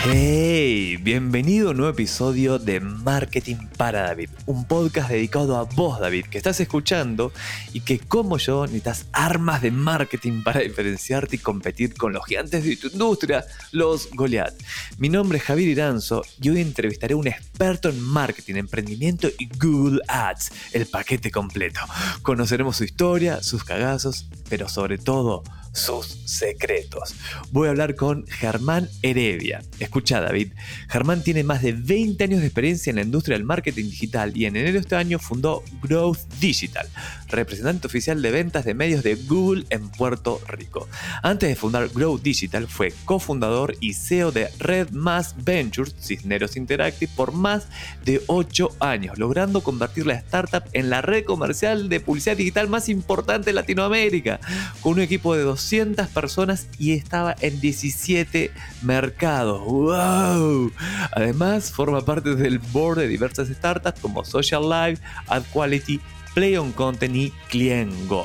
Hey, bienvenido a un nuevo episodio de Marketing para David, un podcast dedicado a vos, David, que estás escuchando y que como yo necesitas armas de marketing para diferenciarte y competir con los gigantes de tu industria, los Goliath. Mi nombre es Javier Iranzo y hoy entrevistaré a un experto en marketing, emprendimiento y Google Ads, el paquete completo. Conoceremos su historia, sus cagazos, pero sobre todo sus secretos. Voy a hablar con Germán Heredia. Escucha David, Germán tiene más de 20 años de experiencia en la industria del marketing digital y en enero de este año fundó Growth Digital, representante oficial de ventas de medios de Google en Puerto Rico. Antes de fundar Growth Digital fue cofundador y CEO de Red Mass Ventures, Cisneros Interactive, por más de 8 años, logrando convertir la startup en la red comercial de publicidad digital más importante de Latinoamérica, con un equipo de 200 personas y estaba en 17 mercados. ¡Wow! Además, forma parte del board de diversas startups como Social Life, Ad Quality, Play on Content y Cliengo.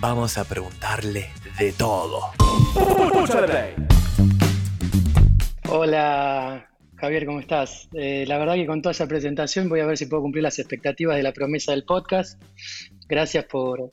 Vamos a preguntarle de todo. Hola, Javier, ¿cómo estás? Eh, la verdad que con toda esa presentación voy a ver si puedo cumplir las expectativas de la promesa del podcast. Gracias por,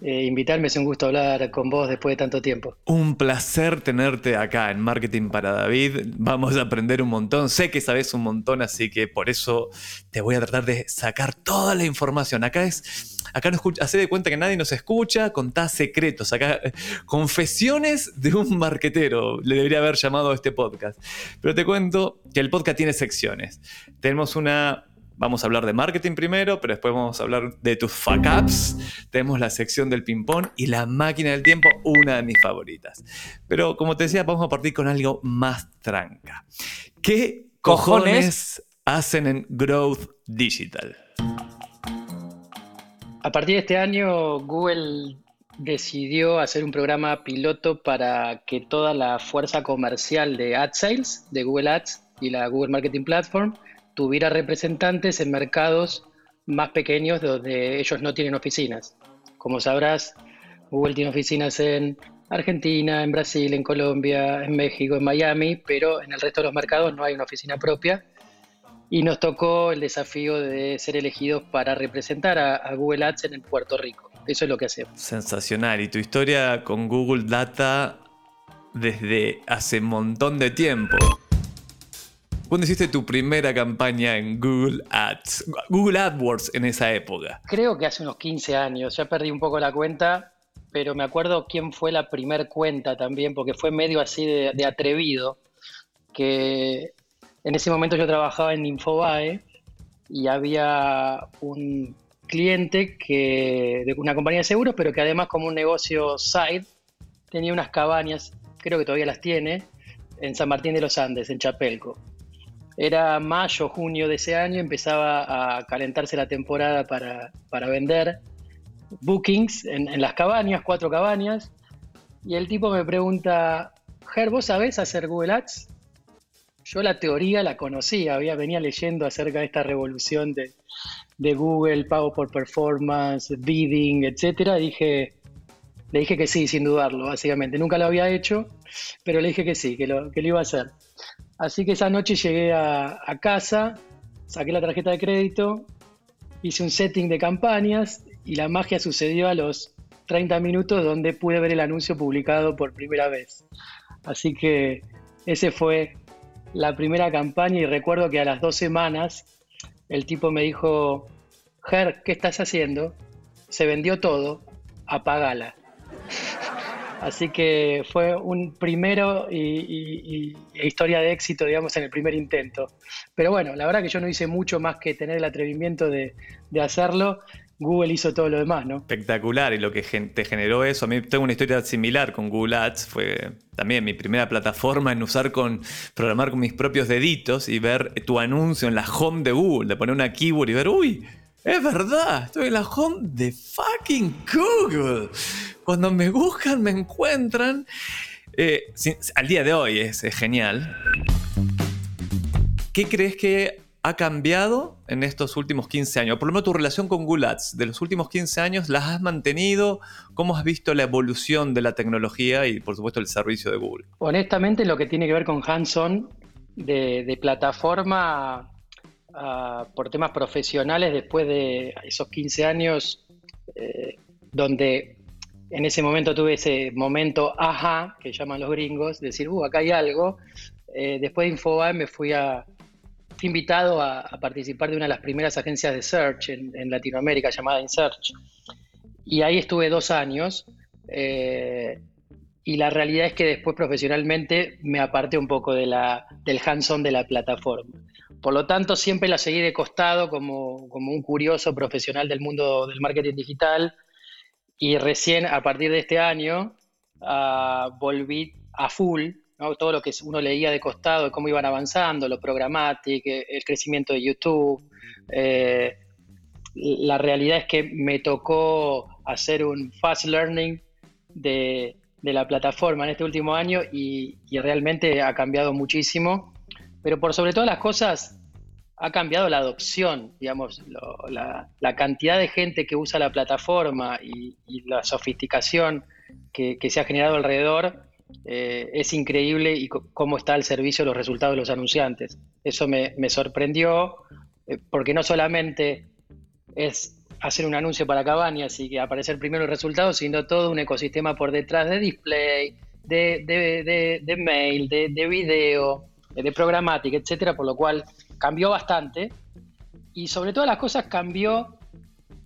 eh, invitarme. Es un gusto hablar con vos después de tanto tiempo. Un placer tenerte acá en Marketing para David. Vamos a aprender un montón. Sé que sabes un montón, así que por eso te voy a tratar de sacar toda la información. Acá es, acá no escucha, hace de cuenta que nadie nos escucha, contá secretos. Acá, confesiones de un marquetero, le debería haber llamado a este podcast. Pero te cuento que el podcast tiene secciones. Tenemos una Vamos a hablar de marketing primero, pero después vamos a hablar de tus fuck ups. Tenemos la sección del ping-pong y la máquina del tiempo, una de mis favoritas. Pero como te decía, vamos a partir con algo más tranca. ¿Qué cojones, hacen en Growth Digital? A partir de este año, Google decidió hacer un programa piloto para que toda la fuerza comercial de Ad Sales, de Google Ads y la Google Marketing Platform, tuviera representantes en mercados más pequeños donde ellos no tienen oficinas. Como sabrás, Google tiene oficinas en Argentina, en Brasil, en Colombia, en México, en Miami, pero en el resto de los mercados no hay una oficina propia. Y nos tocó el desafío de ser elegidos para representar a, Google Ads en Puerto Rico. Eso es lo que hacemos. Sensacional. Y tu historia con Google Data desde hace un montón de tiempo. ¿Cuándo hiciste tu primera campaña en Google Ads? Google AdWords en esa época. Creo que hace unos 15 años, ya perdí un poco la cuenta, pero me acuerdo quién fue la primer cuenta también, porque fue medio así de, atrevido, que en ese momento yo trabajaba en Infobae y había un cliente que de una compañía de seguros, pero que además como un negocio side tenía unas cabañas, creo que todavía las tiene, en San Martín de los Andes, en Chapelco. Era mayo, junio de ese año, empezaba a calentarse la temporada para, vender bookings en, las cabañas, cuatro cabañas, y el tipo me pregunta, Ger, ¿vos sabés hacer Google Ads? Yo la teoría la conocía, había, venía leyendo acerca de esta revolución de, Google, pago por performance, bidding, etcétera. Dije, le dije que sí, sin dudarlo, básicamente. Nunca lo había hecho, pero le dije que sí, que lo, que lo iba a hacer. Así que esa noche llegué a, casa, saqué la tarjeta de crédito, hice un setting de campañas y la magia sucedió a los 30 minutos donde pude ver el anuncio publicado por primera vez. Así que ese fue la primera campaña y recuerdo que a las dos semanas el tipo me dijo, Ger, ¿qué estás haciendo? Se vendió todo, apagala. Así que fue un primero y, historia de éxito, digamos, en el primer intento. Pero bueno, la verdad que yo no hice mucho más que tener el atrevimiento de, hacerlo. Google hizo todo lo demás, ¿no? Espectacular, y lo que te generó eso, a mí tengo una historia similar con Google Ads, fue también mi primera plataforma en usar con, programar con mis propios deditos y ver tu anuncio en la home de Google, de poner una keyword y ver, uy, es verdad, estoy en la home de fucking Google. Cuando me buscan, me encuentran. Eh, al día de hoy es, genial. ¿Qué crees que ha cambiado en estos últimos 15 años? Por lo menos tu relación con Google Ads de los últimos 15 años, ¿las has mantenido? ¿Cómo has visto la evolución de la tecnología y por supuesto el servicio de Google? Honestamente, lo que tiene que ver con Hanson de, plataforma ah, por temas profesionales después de esos 15 años eh, donde en ese momento tuve ese momento ajá, que llaman los gringos, decir, uh, acá hay algo. Eh, después de Infobae me fui a, invitado a, participar de una de las primeras agencias de search en, Latinoamérica llamada InSearch. Y ahí estuve dos años. Eh, y la realidad es que después profesionalmente me aparté un poco de la, del hands-on de la plataforma. Por lo tanto, siempre la seguí de costado como, como un curioso profesional del mundo del marketing digital y recién a partir de este año ah, volví a full, todo lo que uno leía de costado, cómo iban avanzando, lo programático, el crecimiento de YouTube. Eh, la realidad es que me tocó hacer un fast learning de, de la plataforma en este último año y, realmente ha cambiado muchísimo. Pero por sobre todas las cosas, ha cambiado la adopción, digamos, la, cantidad de gente que usa la plataforma y, la sofisticación que, se ha generado alrededor eh, es increíble y cómo está el servicio, los resultados de los anunciantes. Eso me, sorprendió eh, porque no solamente es hacer un anuncio para cabañas y que aparecer primero el resultado, sino todo un ecosistema por detrás de display, de, de mail, de, video, de programática, etcétera, por lo cual cambió bastante y sobre todas las cosas cambió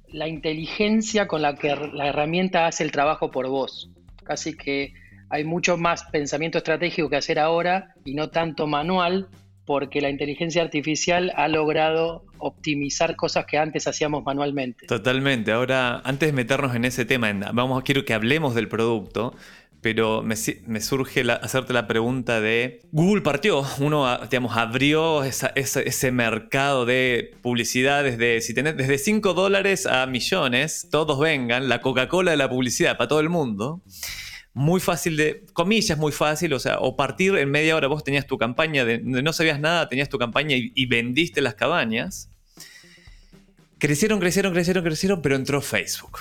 la inteligencia con la que la herramienta hace el trabajo por vos. Casi que hay mucho más pensamiento estratégico que hacer ahora y no tanto manual porque la inteligencia artificial ha logrado optimizar cosas que antes hacíamos manualmente. Totalmente. Ahora, antes de meternos en ese tema, vamos, quiero que hablemos del producto pero me, surge hacerte la pregunta de, Google partió, uno digamos, abrió ese mercado de publicidades de, si tenés desde 5 dólares a millones, todos vengan, la Coca-Cola de la publicidad para todo el mundo. Muy fácil de, comillas, muy fácil, o sea, o partir en media hora vos tenías tu campaña, de, no sabías nada, tenías tu campaña y, y vendiste las cabañas. Crecieron, crecieron, crecieron, crecieron, pero entró Facebook.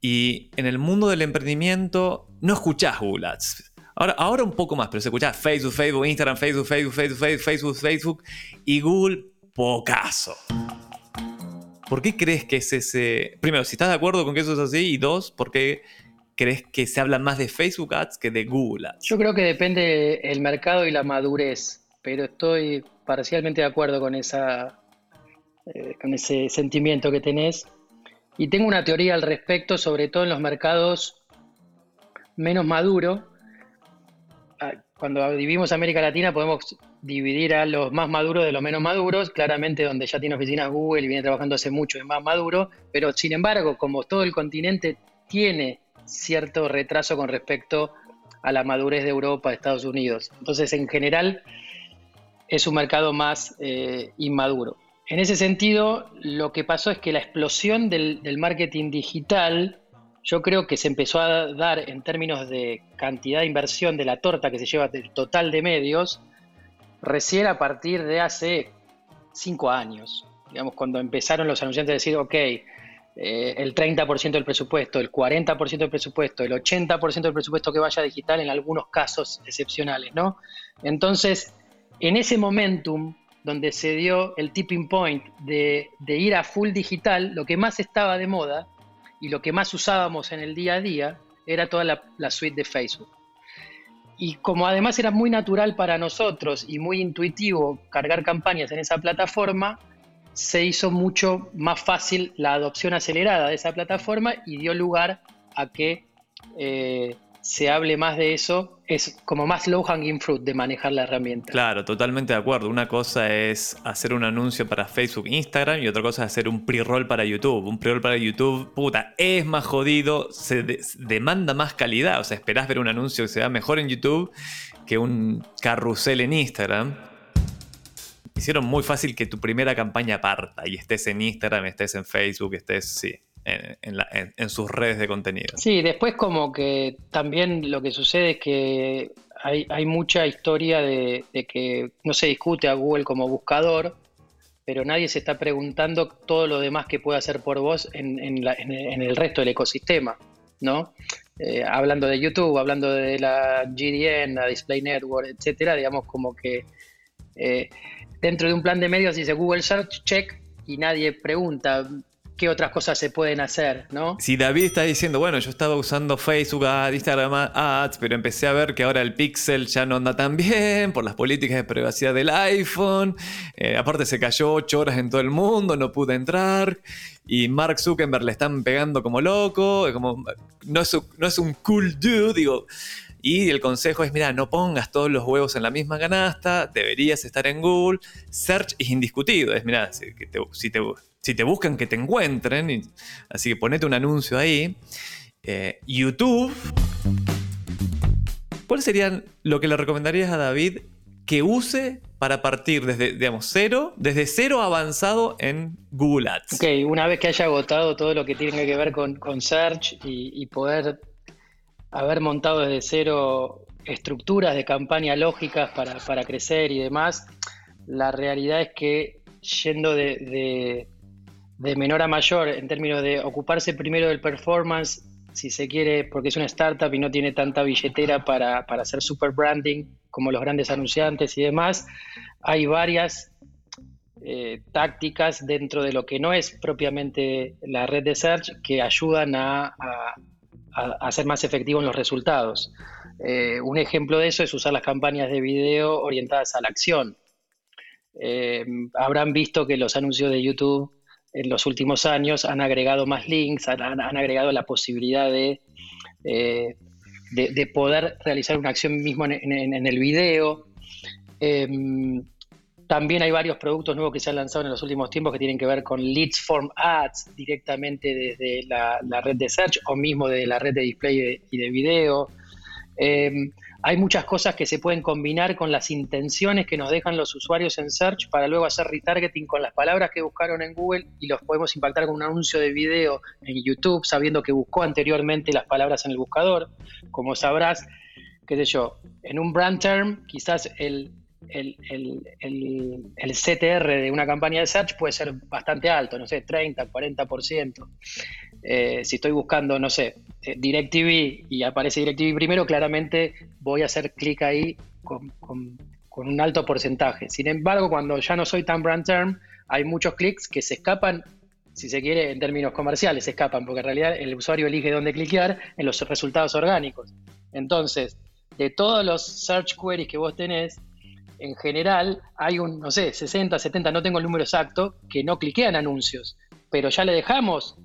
Y en el mundo del emprendimiento no escuchás Google Ads. Ahora, ahora un poco más, pero se escuchás Facebook, Facebook, Instagram, Facebook, Facebook, Facebook, Facebook, Facebook, Facebook y Google pocaso. ¿Por qué crees que es ese... Primero, si estás de acuerdo con que eso es así, y dos, ¿por qué crees que se habla más de Facebook Ads que de Google Ads? Yo creo que depende el mercado y la madurez, pero estoy parcialmente de acuerdo con, esa, eh, con ese sentimiento que tenés. Y tengo una teoría al respecto, sobre todo en los mercados menos maduros. Ah, cuando dividimos América Latina podemos dividir a los más maduros de los menos maduros, claramente donde ya tiene oficinas Google y viene trabajando hace mucho es más maduro, pero sin embargo, como todo el continente tiene cierto retraso con respecto a la madurez de Europa, Estados Unidos. Entonces, en general, es un mercado más eh, inmaduro. En ese sentido, lo que pasó es que la explosión del, marketing digital, yo creo que se empezó a dar en términos de cantidad de inversión de la torta que se lleva del total de medios, recién a partir de hace cinco años. Digamos, cuando empezaron los anunciantes a decir, ok, eh, el 30% del presupuesto, el 40% del presupuesto, el 80% del presupuesto que vaya digital en algunos casos excepcionales, ¿no? Entonces, en ese momentum donde se dio el tipping point de, ir a full digital, lo que más estaba de moda y lo que más usábamos en el día a día era toda la, suite de Facebook. Y como además era muy natural para nosotros y muy intuitivo cargar campañas en esa plataforma, se hizo mucho más fácil la adopción acelerada de esa plataforma y dio lugar a que eh, se hable más de eso, es como más low hanging fruit de manejar la herramienta. Claro, totalmente de acuerdo. Una cosa es hacer un anuncio para Facebook, Instagram y otra cosa es hacer un pre-roll para YouTube. Un pre-roll para YouTube, puta, es más jodido, se demanda más calidad. O sea, esperás ver un anuncio que se vea mejor en YouTube que un carrusel en Instagram. Hicieron muy fácil que tu primera campaña parta y estés en Instagram, estés en Facebook, estés, sí, en, sus redes de contenido. Sí, después como que también lo que sucede es que hay, mucha historia de, que no se discute a Google como buscador, pero nadie se está preguntando todo lo demás que puede hacer por vos en, el resto del ecosistema, ¿no? Eh, hablando de YouTube, hablando de la GDN, la Display Network, etcétera, digamos como que eh, dentro de un plan de medios dice Google Search, check, y nadie pregunta, qué otras cosas se pueden hacer, ¿no? Si David está diciendo, bueno, yo estaba usando Facebook, Instagram Ads, pero empecé a ver que ahora el Pixel ya no anda tan bien por las políticas de privacidad del iPhone. Eh, aparte se cayó 8 horas en todo el mundo, no pude entrar. Y Mark Zuckerberg le están pegando como loco, como, no es un cool dude, digo. Y el consejo es, mira, no pongas todos los huevos en la misma canasta, deberías estar en Google. Search es indiscutido, es, mira, si te, buscan, que te encuentren. así que ponete un anuncio ahí. Eh, YouTube. ¿Cuál serían lo que le recomendarías a David que use para partir desde, digamos, cero, desde cero avanzado en Google Ads? Ok, una vez que haya agotado todo lo que tiene que ver con, Search y, poder haber montado desde cero estructuras de campaña lógicas para, crecer y demás, la realidad es que yendo de de menor a mayor en términos de ocuparse primero del performance, si se quiere, porque es una startup y no tiene tanta billetera para, hacer super branding como los grandes anunciantes y demás, hay varias eh, tácticas dentro de lo que no es propiamente la red de search que ayudan a, ser más efectivos en los resultados. Eh, un ejemplo de eso es usar las campañas de video orientadas a la acción. Eh, habrán visto que los anuncios de YouTube en los últimos años han agregado más links, han, agregado la posibilidad de, eh, de, poder realizar una acción mismo en, el video. También hay varios productos nuevos que se han lanzado en los últimos tiempos que tienen que ver con leads form ads directamente desde la, red de search o mismo de la red de display y de video. Em, hay muchas cosas que se pueden combinar con las intenciones que nos dejan los usuarios en Search para luego hacer retargeting con las palabras que buscaron en Google y los podemos impactar con un anuncio de video en YouTube sabiendo que buscó anteriormente las palabras en el buscador. Como sabrás, qué sé yo, en un brand term quizás el, el, CTR de una campaña de search puede ser bastante alto, no sé, 30, 40%. Eh, si estoy buscando, no sé, eh, DirecTV y aparece DirecTV primero, claramente voy a hacer clic ahí con, un alto porcentaje. Sin embargo, cuando ya no soy tan brand term, hay muchos clics que se escapan, si se quiere, en términos comerciales, se escapan, porque en realidad el usuario elige dónde cliquear en los resultados orgánicos. Entonces, de todos los search queries que vos tenés, en general hay un, no sé, 60, 70, no tengo el número exacto, que no cliquean anuncios, pero ya le dejamos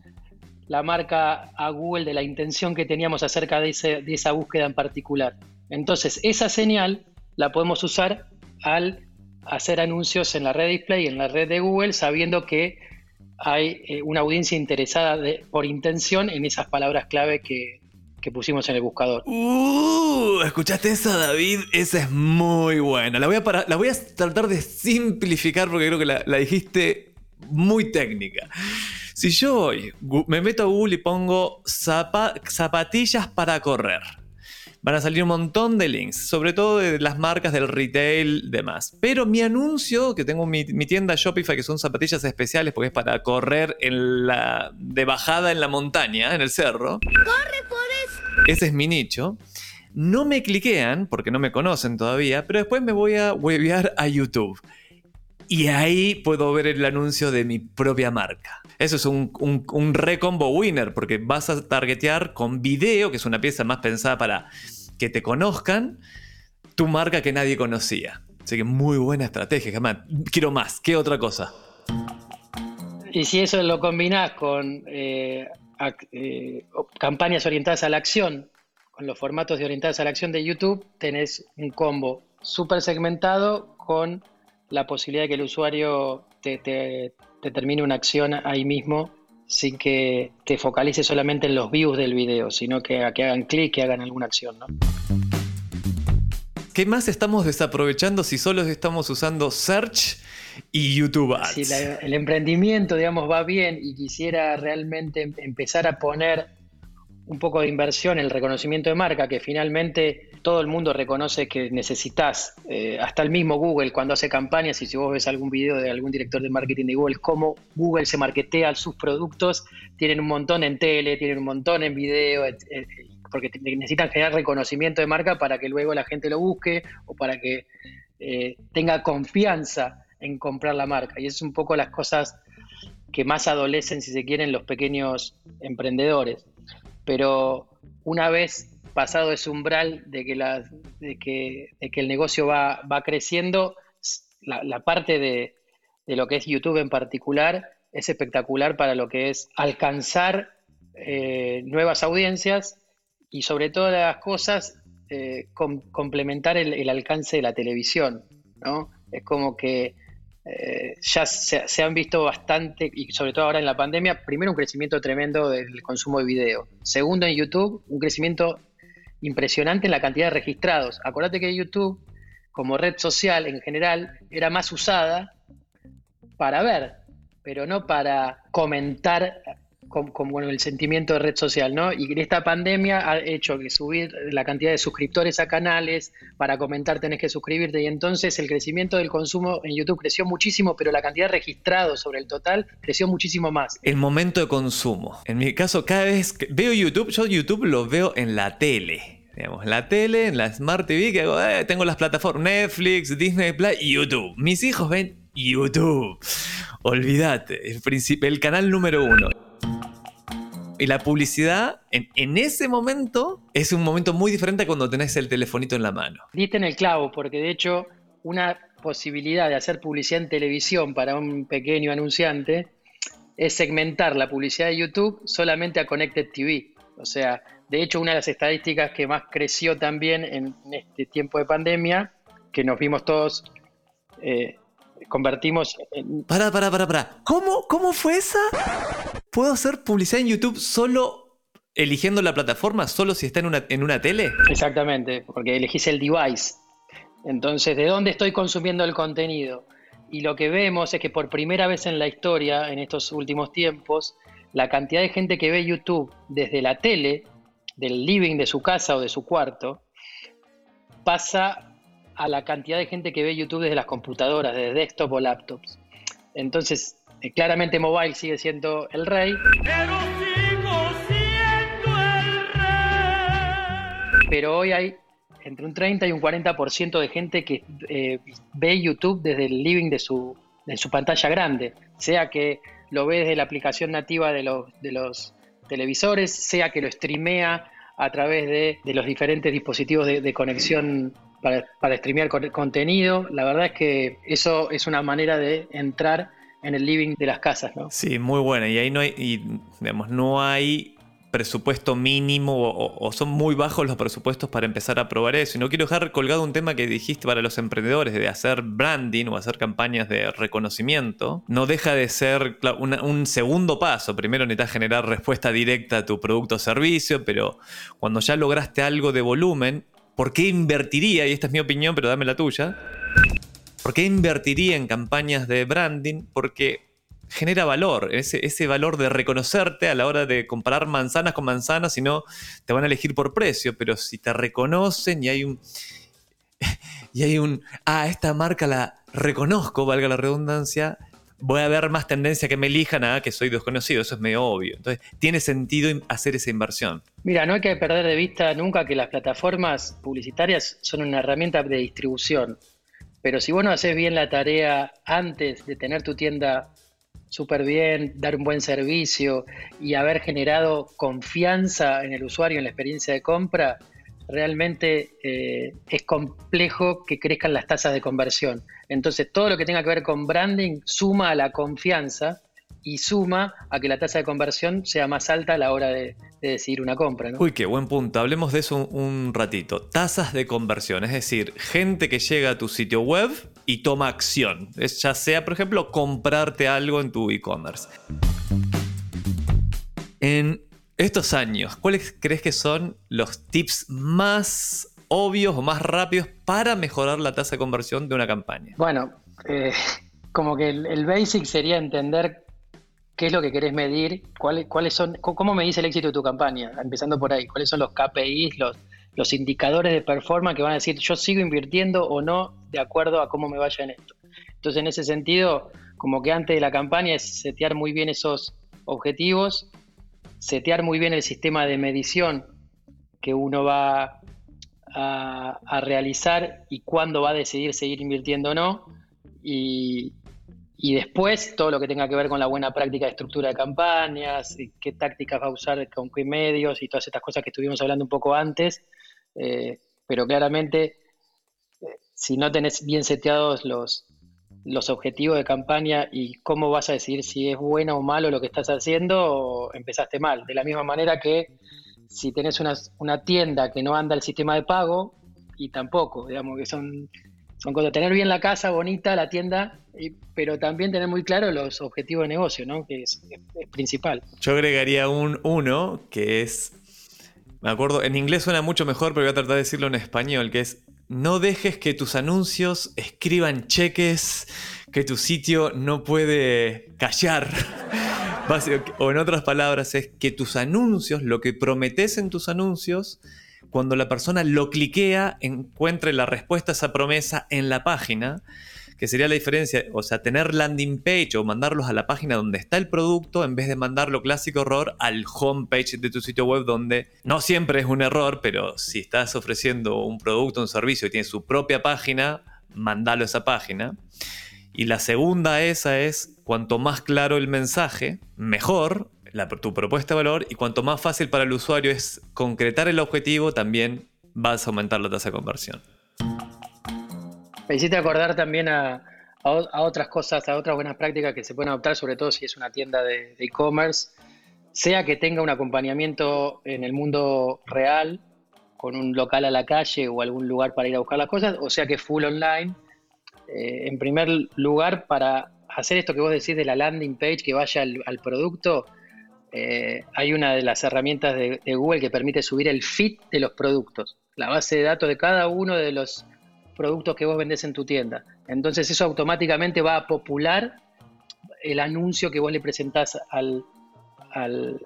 la marca a Google de la intención que teníamos acerca de, esa búsqueda en particular. Entonces, esa señal la podemos usar al hacer anuncios en la red display, en la red de Google, sabiendo que hay eh, una audiencia interesada por intención en esas palabras clave que, pusimos en el buscador. Uh, ¿Escuchaste esa, David? Esa es muy buena. La voy a, la voy a tratar de simplificar porque creo que la, la dijiste muy técnica. Si yo hoy me meto a Google y pongo zapatillas para correr, van a salir un montón de links, sobre todo de las marcas del retail, demás. Pero mi anuncio, que tengo mi, tienda Shopify, que son zapatillas especiales porque es para correr en la, de bajada en la montaña, en el cerro. ¡Corre, Forrest! Ese es mi nicho. No me cliquean porque no me conocen todavía, pero después me voy a webear a YouTube. Y ahí puedo ver el anuncio de mi propia marca. Eso es un, un, recombo winner, porque vas a targetear con video, que es una pieza más pensada para que te conozcan, tu marca que nadie conocía. Así que muy buena estrategia, jamás. Quiero más. ¿Qué otra cosa? Y si eso lo combinás con eh, eh, campañas orientadas a la acción, con los formatos de orientadas a la acción de YouTube, tenés un combo súper segmentado con la posibilidad de que el usuario te, te termine una acción ahí mismo sin que te focalice solamente en los views del video, sino que, que hagan clic, que hagan alguna acción. ¿no? Qué más estamos desaprovechando si solo estamos usando Search y YouTube Ads? Si el emprendimiento, digamos, va bien y quisiera realmente em, empezar a poner un poco de inversión en el reconocimiento de marca, que finalmente todo el mundo reconoce que necesitas, eh, hasta el mismo Google cuando hace campañas, y si vos ves algún video de algún director de marketing de Google, cómo Google se marketea sus productos, tienen un montón en tele, tienen un montón en video, porque necesitan generar reconocimiento de marca para que luego la gente lo busque o para que eh, tenga confianza en comprar la marca. Y es un poco las cosas que más adolecen, si se quieren, los pequeños emprendedores pero una vez pasado ese umbral de que, de que, el negocio va, creciendo, la, parte de, lo que es YouTube en particular es espectacular para lo que es alcanzar eh, nuevas audiencias y sobre todas las cosas eh, complementar el, alcance de la televisión. ¿no? Es como que eh, ya se, han visto bastante, y sobre todo ahora en la pandemia, primero un crecimiento tremendo del consumo de video. Segundo, en YouTube, un crecimiento impresionante en la cantidad de registrados. Acordate que YouTube, como red social en general, era más usada para ver, pero no para comentar como, el sentimiento de red social, ¿no? Y esta pandemia ha hecho que subir la cantidad de suscriptores a canales, para comentar tenés que suscribirte, y entonces el crecimiento del consumo en YouTube creció muchísimo, pero la cantidad de registrados sobre el total creció muchísimo más. El momento de consumo. En mi caso, cada vez que veo YouTube, yo YouTube lo veo en la tele. Digamos, en la tele, en la Smart TV, que hago, eh, tengo las plataformas Netflix, Disney Plus YouTube. Mis hijos ven YouTube. Olvídate, el, el canal número uno. Y la publicidad en, ese momento es un momento muy diferente a cuando tenés el telefonito en la mano. Diste en el clavo, porque de hecho una posibilidad de hacer publicidad en televisión para un pequeño anunciante es segmentar la publicidad de YouTube solamente a Connected TV. O sea, de hecho, una de las estadísticas que más creció también en, este tiempo de pandemia, que nos vimos todos eh, convertimos en... Para, para, para, para. ¿Cómo, ¿Cómo fue esa? ¿Puedo hacer publicidad en YouTube solo eligiendo la plataforma, solo si está en una, en una tele? Exactamente, porque elegís el device. Entonces, ¿de dónde estoy consumiendo el contenido? Y lo que vemos es que por primera vez en la historia, en estos últimos tiempos, la cantidad de gente que ve YouTube desde la tele, del living de su casa o de su cuarto, pasa a la cantidad de gente que ve YouTube desde las computadoras, desde desktop o laptops. Entonces, claramente mobile sigue siendo el rey. Pero sigo siendo el rey. Pero hoy hay entre un 30 y un 40% de gente que eh, ve YouTube desde el living de su, de su pantalla grande, sea que lo ve desde la aplicación nativa de los, de los televisores, sea que lo streamea a través de, de los diferentes dispositivos de, de conexión para, para streamear contenido. La verdad es que eso es una manera de entrar en el living de las casas, ¿no? Sí, muy buena. Y ahí no hay, no hay presupuesto mínimo o, son muy bajos los presupuestos para empezar a probar eso. Y no quiero dejar colgado un tema que dijiste para los emprendedores de hacer branding o hacer campañas de reconocimiento. No deja de ser un segundo paso. Primero necesitas generar respuesta directa a tu producto o servicio, pero cuando ya lograste algo de volumen, ¿por qué invertiría? Y esta es mi opinión, pero dame la tuya. ¿Por qué invertiría en campañas de branding? Porque genera valor, ese, valor de reconocerte a la hora de comparar manzanas con manzanas, si no te van a elegir por precio, pero si te reconocen y hay un... Y hay un... Ah, esta marca la reconozco, valga la redundancia, voy a ver más tendencia que me elijan a que soy desconocido, eso es medio obvio. Entonces, tiene sentido hacer esa inversión. Mira, no hay que perder de vista nunca que las plataformas publicitarias son una herramienta de distribución. Pero si vos no haces bien la tarea antes de tener tu tienda súper bien, dar un buen servicio y haber generado confianza en el usuario, en la experiencia de compra, realmente eh, es complejo que crezcan las tasas de conversión. Entonces, todo lo que tenga que ver con branding suma a la confianza y suma a que la tasa de conversión sea más alta a la hora de, decidir una compra. Uy, qué buen punto. Hablemos de eso un, ratito. Tasas de conversión, es decir, gente que llega a tu sitio web y toma acción. Es, ya sea, por ejemplo, comprarte algo en tu e-commerce. En estos años, ¿cuáles crees que son los tips más obvios o más rápidos para mejorar la tasa de conversión de una campaña? Bueno, eh, como que el, basic sería entender qué es lo que querés medir, cuáles, son, cómo medís el éxito de tu campaña, empezando por ahí, cuáles son los KPIs, los, indicadores de performance que van a decir yo sigo invirtiendo o no de acuerdo a cómo me vaya en esto. Entonces, en ese sentido, como que antes de la campaña es setear muy bien esos objetivos, setear muy bien el sistema de medición que uno va a, realizar y cuándo va a decidir seguir invirtiendo o no. Y, y, después todo lo que tenga que ver con la buena práctica de estructura de campañas, y qué tácticas va a usar con qué medios y todas estas cosas que estuvimos hablando un poco antes. Eh, pero claramente, eh, si no tenés bien seteados los, los objetivos de campaña y cómo vas a decidir si es bueno o malo lo que estás haciendo, empezaste mal. De la misma manera que si tenés una, una tienda que no anda el sistema de pago, y tampoco, digamos que son, son cosas. Tener bien la casa, bonita, la tienda, pero también tener muy claro los objetivos de negocio, ¿no? que es, es principal. Yo agregaría un uno, que es me acuerdo, en inglés suena mucho mejor, pero voy a tratar de decirlo en español, que es no dejes que tus anuncios escriban cheques que tu sitio no puede callar. o en otras palabras, es que tus anuncios, lo que prometes en tus anuncios, cuando la persona lo cliquea, encuentre la respuesta a esa promesa en la página que sería la diferencia, o sea, tener landing page o mandarlos a la página donde está el producto en vez de mandarlo clásico error al homepage de tu sitio web donde no siempre es un error, pero si estás ofreciendo un producto un servicio y tiene su propia página, mandalo a esa página. Y la segunda esa es, cuanto más claro el mensaje, mejor tu propuesta de valor y cuanto más fácil para el usuario es concretar el objetivo, también vas a aumentar la tasa de conversión. Me hiciste acordar también a, otras cosas, a otras buenas prácticas que se pueden adoptar, sobre todo si es una tienda de e-commerce, sea que tenga un acompañamiento en el mundo real, con un local a la calle o algún lugar para ir a buscar las cosas, o sea que full online. Eh, en primer lugar, para hacer esto que vos decís de la landing page que vaya al, producto, eh, hay una de las herramientas de, Google que permite subir el feed de los productos, la base de datos de cada uno de los productos que vos vendés en tu tienda. Entonces eso automáticamente va a popular el anuncio que vos le presentás al, al,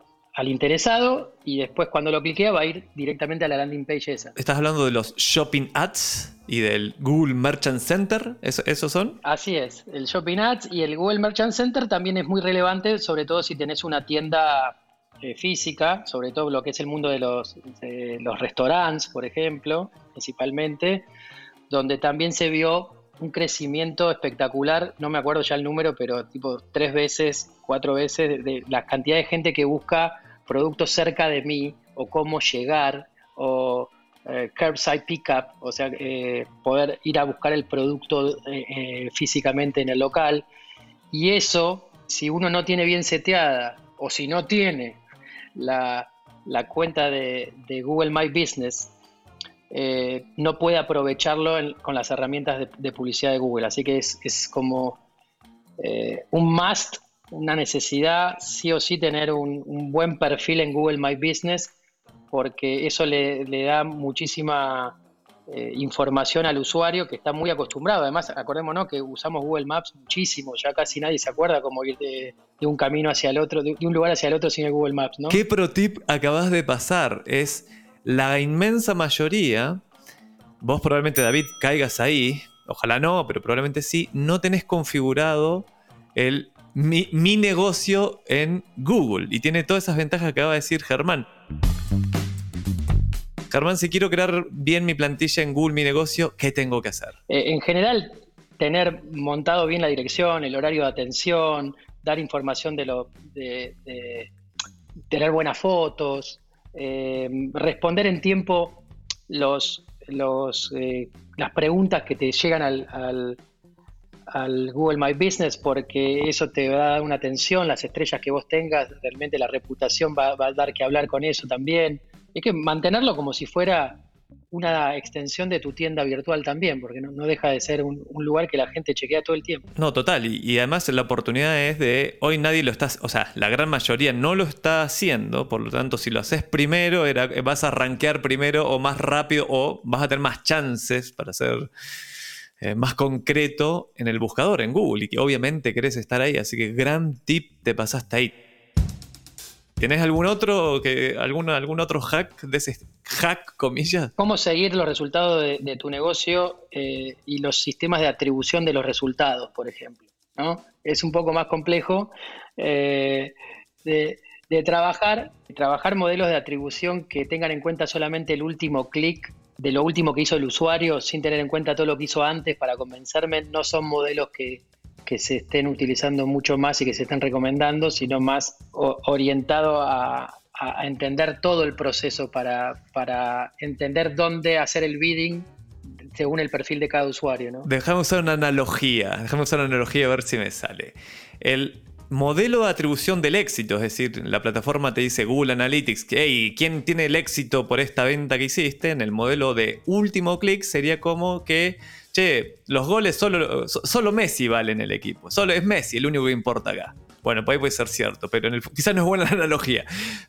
interesado y después cuando lo cliquea va a ir directamente a la landing page esa. ¿Estás hablando de los Shopping Ads y del Google Merchant Center? ¿Esos son? Así es, el Shopping Ads y el Google Merchant Center también es muy relevante, sobre todo si tenés una tienda eh, física, sobre todo lo que es el mundo de los, de los restaurantes, por ejemplo, principalmente donde también se vio un crecimiento espectacular, no me acuerdo ya el número, pero tipo tres veces, cuatro veces, de, la cantidad de gente que busca productos cerca de mí, o cómo llegar, o eh, curbside pickup, o sea, eh, poder ir a buscar el producto eh, físicamente en el local. Y eso, si uno no tiene bien seteada, o si no tiene la, cuenta de Google My Business, eh, no puede aprovecharlo con las herramientas de, publicidad de Google. Así que es, como eh, un must, una necesidad, sí o sí, tener un, buen perfil en Google My Business, porque eso le, da muchísima eh, información al usuario que está muy acostumbrado. Además, acordémonos que usamos Google Maps muchísimo, ya casi nadie se acuerda cómo ir de, un camino hacia el otro, de, un lugar hacia el otro sin el Google Maps. ¿Qué pro tip acabas de pasar? Es la inmensa mayoría, vos probablemente David caigas ahí, ojalá no, pero probablemente sí, no tenés configurado el mi, negocio en Google y tiene todas esas ventajas que acaba de decir Germán. Germán, si quiero crear bien mi plantilla en Google, mi negocio, ¿qué tengo que hacer? Eh, en general, tener montado bien la dirección, el horario de atención, dar información de lo, de tener buenas fotos, eh, responder en tiempo los, los, eh, las preguntas que te llegan al, Google My Business, porque eso te va a dar una atención, las estrellas que vos tengas, realmente la reputación va, a dar que hablar con eso también. Hay que mantenerlo como si fuera una extensión de tu tienda virtual también, porque no, deja de ser un, lugar que la gente chequea todo el tiempo. No, total, y, además la oportunidad es de, hoy nadie lo está, o sea, la gran mayoría no lo está haciendo, por lo tanto, si lo haces primero, era, vas a rankear primero o más rápido o vas a tener más chances para ser eh, más concreto en el buscador, en Google, y obviamente querés estar ahí, así que gran tip te pasaste ahí. ¿Tienes algún otro, que, algún, algún otro hack de ese hack, comillas? ¿Cómo seguir los resultados de, tu negocio eh, y los sistemas de atribución de los resultados, por ejemplo? ¿no? Es un poco más complejo eh, de, trabajar, trabajar modelos de atribución que tengan en cuenta solamente el último clic de lo último que hizo el usuario sin tener en cuenta todo lo que hizo antes para convencerme, no son modelos que, que se estén utilizando mucho más y que se estén recomendando, sino más orientado a, entender todo el proceso para, para, entender dónde hacer el bidding según el perfil de cada usuario. ¿no? Déjame usar una analogía, déjame usar una analogía a ver si me sale. El modelo de atribución del éxito, es decir, la plataforma te dice Google Analytics, hey, ¿quién tiene el éxito por esta venta que hiciste? En el modelo de último clic sería como que los goles solo, solo Messi vale en el equipo. Solo es Messi el único que importa acá. Bueno, pues ahí puede ser cierto, pero quizás no es buena la analogía.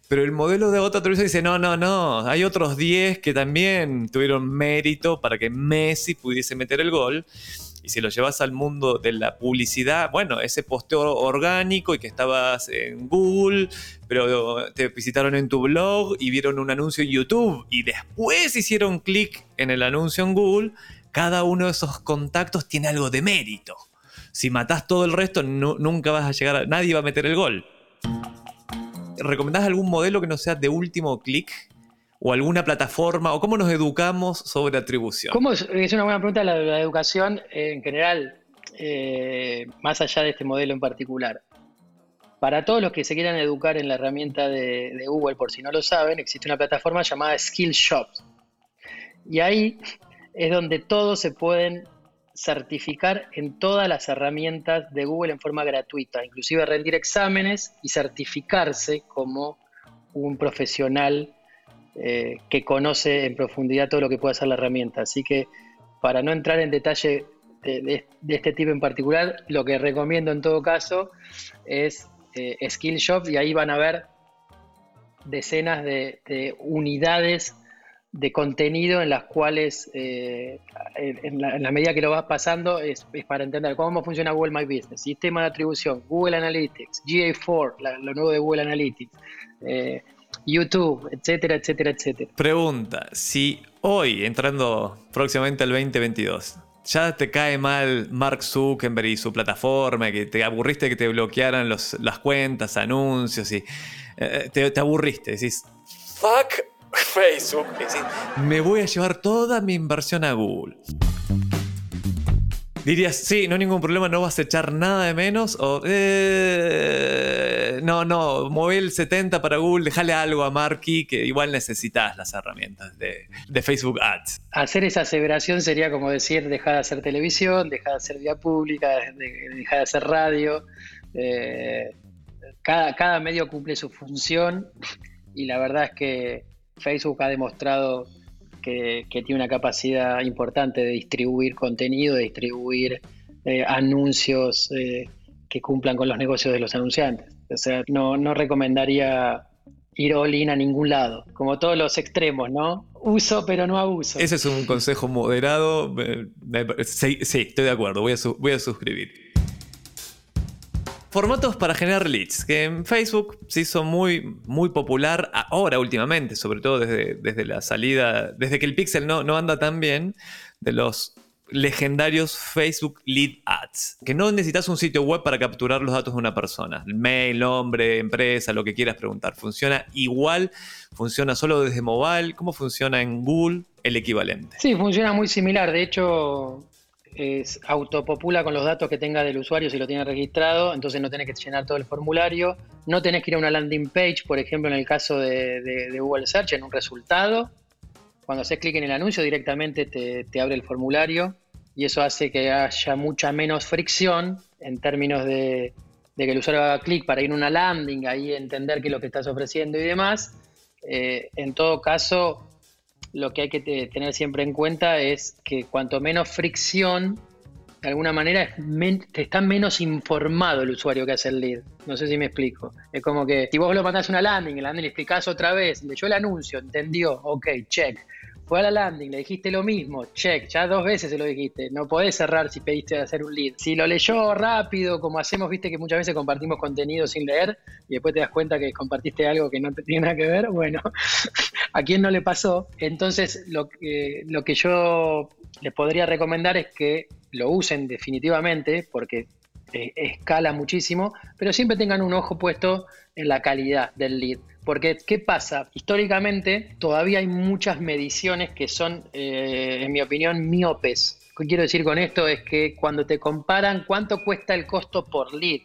Pero el modelo de otra televisión dice, no, no, no, hay otros 10 que también tuvieron mérito para que Messi pudiese meter el gol. Y si lo llevas al mundo de la publicidad, bueno, ese posteo orgánico y que estabas en Google, pero te visitaron en tu blog y vieron un anuncio en YouTube y después hicieron clic en el anuncio en Google, cada uno de esos contactos tiene algo de mérito. Si matás todo el resto, nunca vas a llegar a. Nadie va a meter el gol. ¿Recomendás algún modelo que no sea de último clic? ¿O alguna plataforma? ¿O cómo nos educamos sobre atribución? ¿Cómo es, una buena pregunta la, educación eh, en general, eh, más allá de este modelo en particular. Para todos los que se quieran educar en la herramienta de, de Google, por si no lo saben, existe una plataforma llamada Skillshop. Y ahí es donde todos se pueden certificar en todas las herramientas de Google en forma gratuita, inclusive rendir exámenes y certificarse como un profesional eh, que conoce en profundidad todo lo que puede hacer la herramienta. Así que para no entrar en detalle de, este tipo en particular, lo que recomiendo en todo caso es eh, Skillshop y ahí van a ver decenas de unidades de contenido en las cuales, eh, en, la, medida que lo vas pasando, es, para entender cómo funciona Google My Business, sistema de atribución, Google Analytics, GA4, lo nuevo de Google Analytics, eh, YouTube, etcétera, etcétera, etcétera. Pregunta, si hoy, entrando próximamente al 2022, ya te cae mal Mark Zuckerberg y su plataforma, que te aburriste que te bloquearan los, las cuentas, anuncios y eh, te, te aburriste, decís, fuck Facebook. me voy a llevar toda mi inversión a Google. Dirías, sí, no hay ningún problema, no vas a echar nada de menos. O, eh, no, no, mueve el 70 para Google, déjale algo a Marky, que igual necesitas las herramientas de, Facebook Ads. Hacer esa aseveración sería como decir, deja de hacer televisión, deja de hacer vía pública, deja de hacer radio. Eh, cada, cada medio cumple su función y la verdad es que Facebook ha demostrado que, tiene una capacidad importante de distribuir contenido, de distribuir eh, anuncios eh, que cumplan con los negocios de los anunciantes. O sea, no, recomendaría ir all in a ningún lado, como todos los extremos, ¿no? Uso pero no abuso. Ese es un consejo moderado. Sí, estoy de acuerdo, voy a, voy a suscribir. Formatos para generar leads, que en Facebook se hizo muy, muy popular ahora últimamente, sobre todo desde, desde la salida, desde que el Pixel no, no anda tan bien, de los legendarios Facebook Lead Ads, que no necesitas un sitio web para capturar los datos de una persona. Mail, nombre, empresa, lo que quieras preguntar. Funciona igual, funciona solo desde mobile. ¿Cómo funciona en Google el equivalente? Sí, funciona muy similar. De hecho, es, autopopula con los datos que tenga del usuario si lo tiene registrado, entonces no tenés que llenar todo el formulario, no tenés que ir a una landing page, por ejemplo en el caso de, Google Search, en un resultado, cuando haces clic en el anuncio directamente te, abre el formulario y eso hace que haya mucha menos fricción en términos de, que el usuario haga clic para ir a una landing, ahí entender qué es lo que estás ofreciendo y demás. Eh, en todo caso, lo que hay que tener siempre en cuenta es que cuanto menos fricción, de alguna manera te está menos informado el usuario que hace el lead. No sé si me explico. Es como que si vos lo mandás una landing, la landing le explicás otra vez, leyó el anuncio, entendió, ok, check fue a la landing, le dijiste lo mismo, check, ya dos veces se lo dijiste, no podés cerrar si pediste hacer un lead. Si lo leyó rápido, como hacemos, viste que muchas veces compartimos contenido sin leer y después te das cuenta que compartiste algo que no te tiene nada que ver, bueno, a quién no le pasó. Entonces, lo que, lo que yo les podría recomendar es que lo usen definitivamente porque eh, escala muchísimo, pero siempre tengan un ojo puesto en la calidad del lead. Porque, ¿qué pasa? Históricamente todavía hay muchas mediciones que son, eh, en mi opinión, miopes. ¿Qué quiero decir con esto? Es que cuando te comparan cuánto cuesta el costo por lead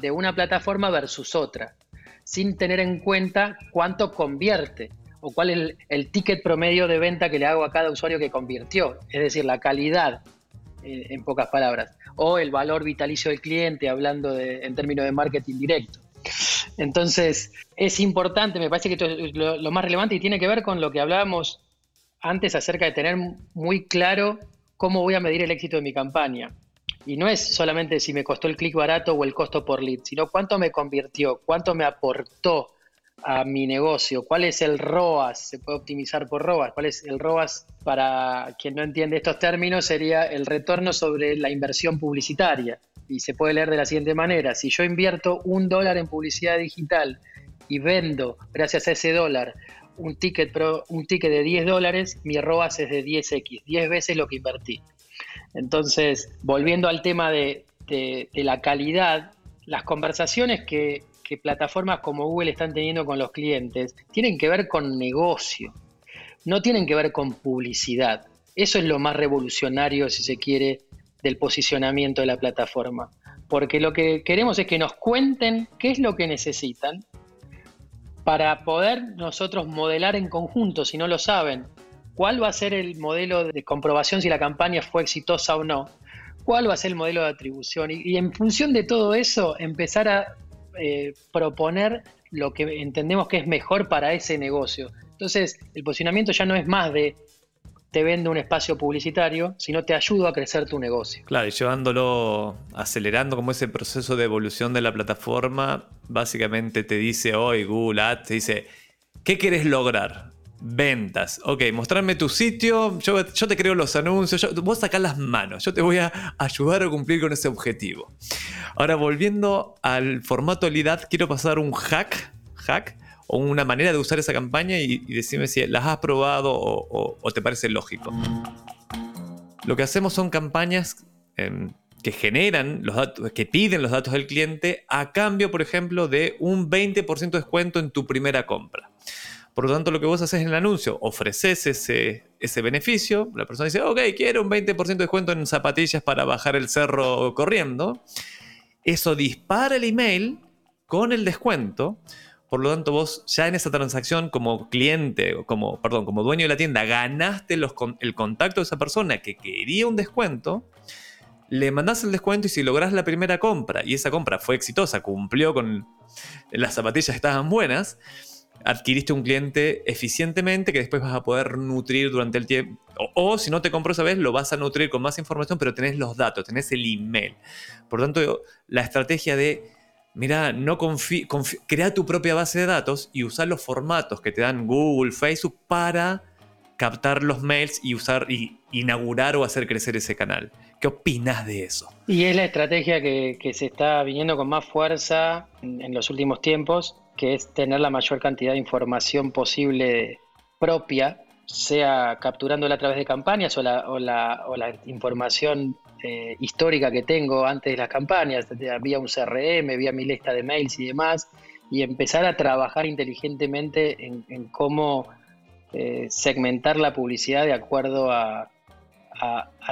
de una plataforma versus otra, sin tener en cuenta cuánto convierte o cuál es el, ticket promedio de venta que le hago a cada usuario que convirtió, es decir, la calidad, eh, en pocas palabras, o el valor vitalicio del cliente, hablando en términos de marketing directo. Entonces, es importante, me parece que esto es lo, más relevante y tiene que ver con lo que hablábamos antes acerca de tener muy claro cómo voy a medir el éxito de mi campaña. Y no es solamente si me costó el clic barato o el costo por lead, sino cuánto me convirtió, cuánto me aportó a mi negocio, cuál es el ROAS, se puede optimizar por ROAS, cuál es el ROAS para quien no entiende estos términos, sería el retorno sobre la inversión publicitaria y se puede leer de la siguiente manera. Si yo invierto un dólar en publicidad digital y vendo, gracias a ese dólar, un ticket, un ticket de 10 dólares, mi ROAS es de 10x, 10 veces lo que invertí. Entonces, volviendo al tema de, la calidad, las conversaciones que, que plataformas como Google están teniendo con los clientes tienen que ver con negocio, no tienen que ver con publicidad. Eso es lo más revolucionario, si se quiere, del posicionamiento de la plataforma. Porque lo que queremos es que nos cuenten qué es lo que necesitan para poder nosotros modelar en conjunto, si no lo saben, cuál va a ser el modelo de comprobación si la campaña fue exitosa o no, cuál va a ser el modelo de atribución y, en función de todo eso empezar a eh, proponer lo que entendemos que es mejor para ese negocio. Entonces, el posicionamiento ya no es más de te vendo un espacio publicitario, sino te ayudo a crecer tu negocio. Claro, y llevándolo, acelerando como ese proceso de evolución de la plataforma, básicamente te dice hoy Google Ads, te dice, ¿qué quieres lograr? Ventas. Ok, mostrarme tu sitio, yo, te creo los anuncios, yo, vos sacás las manos, yo te voy a ayudar a cumplir con ese objetivo. Ahora, volviendo al formato LIDAD, quiero pasar un hack, hack o una manera de usar esa campaña y, decirme si las has probado o, te parece lógico. Lo que hacemos son campañas em, que generan los datos, que piden los datos del cliente a cambio, por ejemplo, de un 20% de descuento en tu primera compra. Por lo tanto, lo que vos haces en el anuncio, ofreces ese, ese beneficio, la persona dice, ok, quiero un 20% de descuento en zapatillas para bajar el cerro corriendo. Eso dispara el email con el descuento, por lo tanto, vos ya en esa transacción como cliente, como, perdón, como dueño de la tienda, ganaste el contacto de esa persona que quería un descuento, le mandás el descuento y si lográs la primera compra y esa compra fue exitosa, cumplió con las zapatillas estaban buenas, adquiriste un cliente eficientemente que después vas a poder nutrir durante el tiempo. O, si no te compró esa vez, lo vas a nutrir con más información, pero tenés los datos, tenés el email. Por lo tanto, la estrategia de Mira, no crea tu propia base de datos y usar los formatos que te dan Google, Facebook para captar los mails y usar y inaugurar o hacer crecer ese canal. ¿Qué opinas de eso? Y es la estrategia que, se está viniendo con más fuerza en, los últimos tiempos, que es tener la mayor cantidad de información posible propia, sea capturándola a través de campañas o la, o la, información eh, histórica que tengo antes de las campañas, vía un CRM, vía mi lista de mails y demás, y empezar a trabajar inteligentemente en, cómo eh, segmentar la publicidad de acuerdo a,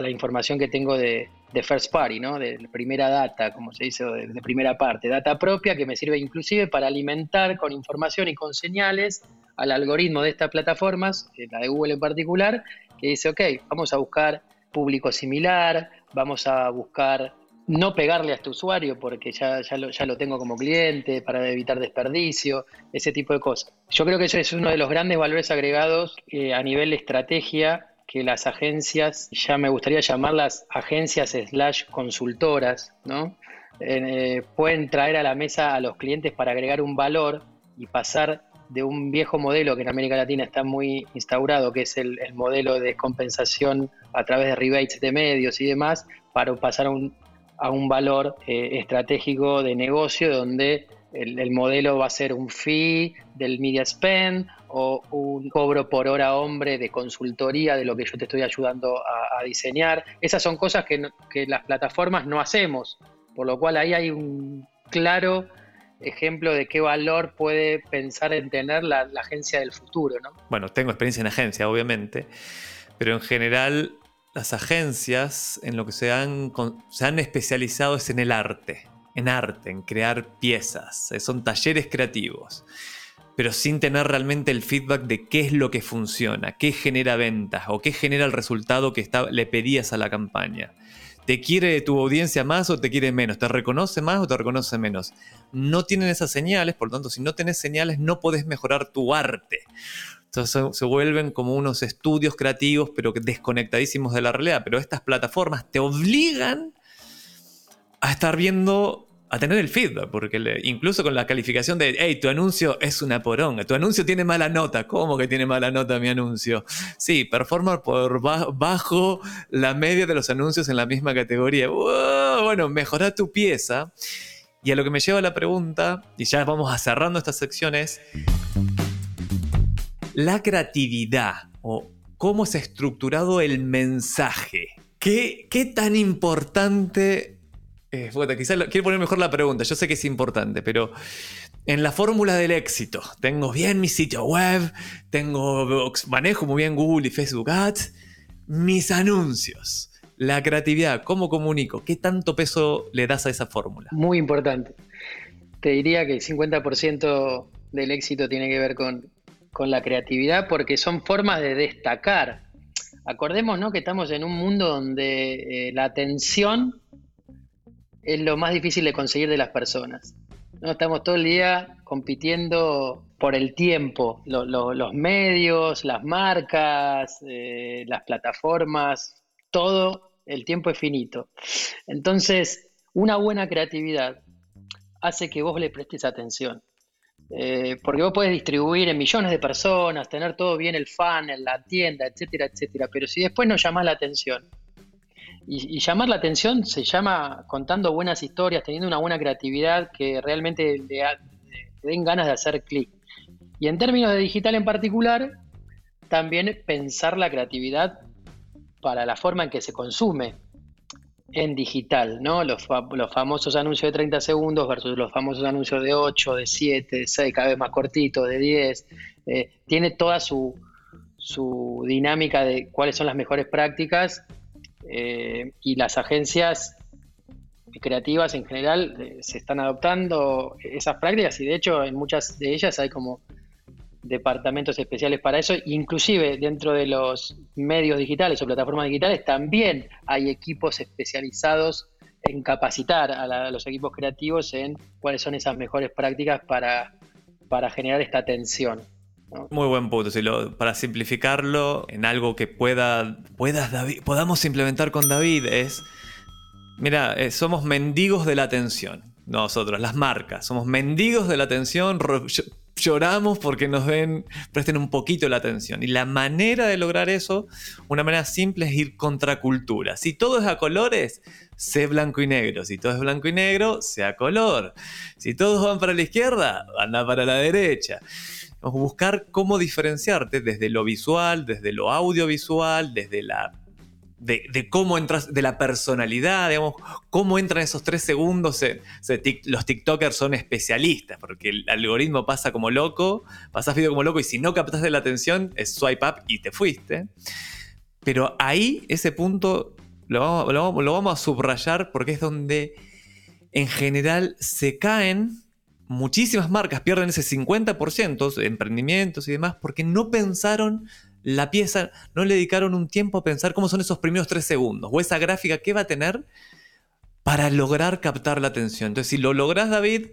la información que tengo de, first party, ¿no? de primera data, como se dice, de, de, primera parte, data propia que me sirve inclusive para alimentar con información y con señales al algoritmo de estas plataformas, la de Google en particular, que dice, ok, vamos a buscar público similar, vamos a buscar no pegarle a este usuario porque ya, ya, lo, ya lo tengo como cliente para evitar desperdicio, ese tipo de cosas. Yo creo que eso es uno de los grandes valores agregados eh, a nivel de estrategia que las agencias, ya me gustaría llamarlas agencias slash consultoras, ¿no? Eh, pueden traer a la mesa a los clientes para agregar un valor y pasar de un viejo modelo que en América Latina está muy instaurado, que es el, modelo de compensación a través de rebates de medios y demás, para pasar a un, a un valor eh, estratégico de negocio donde el, modelo va a ser un fee del media spend o un cobro por hora hombre de consultoría de lo que yo te estoy ayudando a, diseñar. Esas son cosas que, las plataformas no hacemos, por lo cual ahí hay un claro ejemplo de qué valor puede pensar en tener la, agencia del futuro, ¿no? Bueno, tengo experiencia en agencia, obviamente, pero en general las agencias en lo que se han, se han especializado es en el arte, en arte, en crear piezas, eh, son talleres creativos, pero sin tener realmente el feedback de qué es lo que funciona, qué genera ventas o qué genera el resultado que le pedías a la campaña. ¿Te quiere tu audiencia más o te quiere menos? ¿Te reconoce más o te reconoce menos? No tienen esas señales, por lo tanto, si no tenés señales, no podés mejorar tu arte. Entonces se vuelven como unos estudios creativos, pero desconectadísimos de la realidad. Pero estas plataformas te obligan a estar viendo a tener el feedback, porque incluso con la calificación de, hey, tu anuncio es una poronga, tu anuncio tiene mala nota, ¿cómo que tiene mala nota mi anuncio? Sí, performa por bajo la media de los anuncios en la misma categoría. bueno, mejora tu pieza. Y a lo que me lleva la pregunta, y ya vamos a cerrando estas secciones, la creatividad o cómo es estructurado el mensaje. ¿Qué, qué tan importante eh, quizás quiero poner mejor la pregunta, yo sé que es importante, pero en la fórmula del éxito, tengo bien mi sitio web, tengo, manejo muy bien Google y Facebook Ads, mis anuncios, la creatividad, cómo comunico, qué tanto peso le das a esa fórmula. Muy importante. Te diría que el 50% del éxito tiene que ver con, la creatividad porque son formas de destacar. Acordemos que estamos en un mundo donde eh, la atención es lo más difícil de conseguir de las personas. ¿no? Estamos todo el día compitiendo por el tiempo, los medios, las marcas, eh, las plataformas, todo el tiempo es finito. Entonces, una buena creatividad hace que vos le prestes atención. Eh, porque vos puedes distribuir en millones de personas, tener todo bien el fan, en la tienda, etcétera, etcétera. Pero si después no llamás la atención, y, llamar la atención se llama contando buenas historias, teniendo una buena creatividad que realmente le, den ganas de hacer clic. Y en términos de digital en particular, también pensar la creatividad para la forma en que se consume en digital, ¿no? Los, los, famosos anuncios de 30 segundos versus los famosos anuncios de 8, de 7, de 6, cada vez más cortitos, de 10. Eh, tiene toda su, su dinámica de cuáles son las mejores prácticas eh, y las agencias creativas en general eh, se están adoptando esas prácticas y de hecho en muchas de ellas hay como departamentos especiales para eso, inclusive dentro de los medios digitales o plataformas digitales también hay equipos especializados en capacitar a, los equipos creativos en cuáles son esas mejores prácticas para, para generar esta Muy buen punto. Para simplificarlo en algo que pueda, podamos implementar con David es, mira, eh, somos mendigos de la atención. Nosotros, las marcas, somos mendigos de la atención, lloramos porque nos ven, presten un poquito la atención. Y la manera de lograr eso, una manera simple es ir contra cultura. Si todo es a colores, sé blanco y negro. Si todo es blanco y negro, sea color. Si todos van para la izquierda, anda para la derecha buscar cómo diferenciarte desde lo visual, desde lo audiovisual, desde la de, cómo entras, de la personalidad, digamos, cómo entran esos tres segundos. los TikTokers son especialistas, porque el algoritmo pasa como loco, pasas video como loco y si no captas de la atención, es swipe up y te fuiste. Pero ahí, ese punto, lo vamos a subrayar porque es donde en general se caen muchísimas marcas pierden ese 50% de emprendimientos y demás porque no pensaron la pieza, no le dedicaron un tiempo a pensar cómo son esos primeros tres segundos o esa gráfica que va a tener para lograr captar la atención. Entonces, si lo logras, David,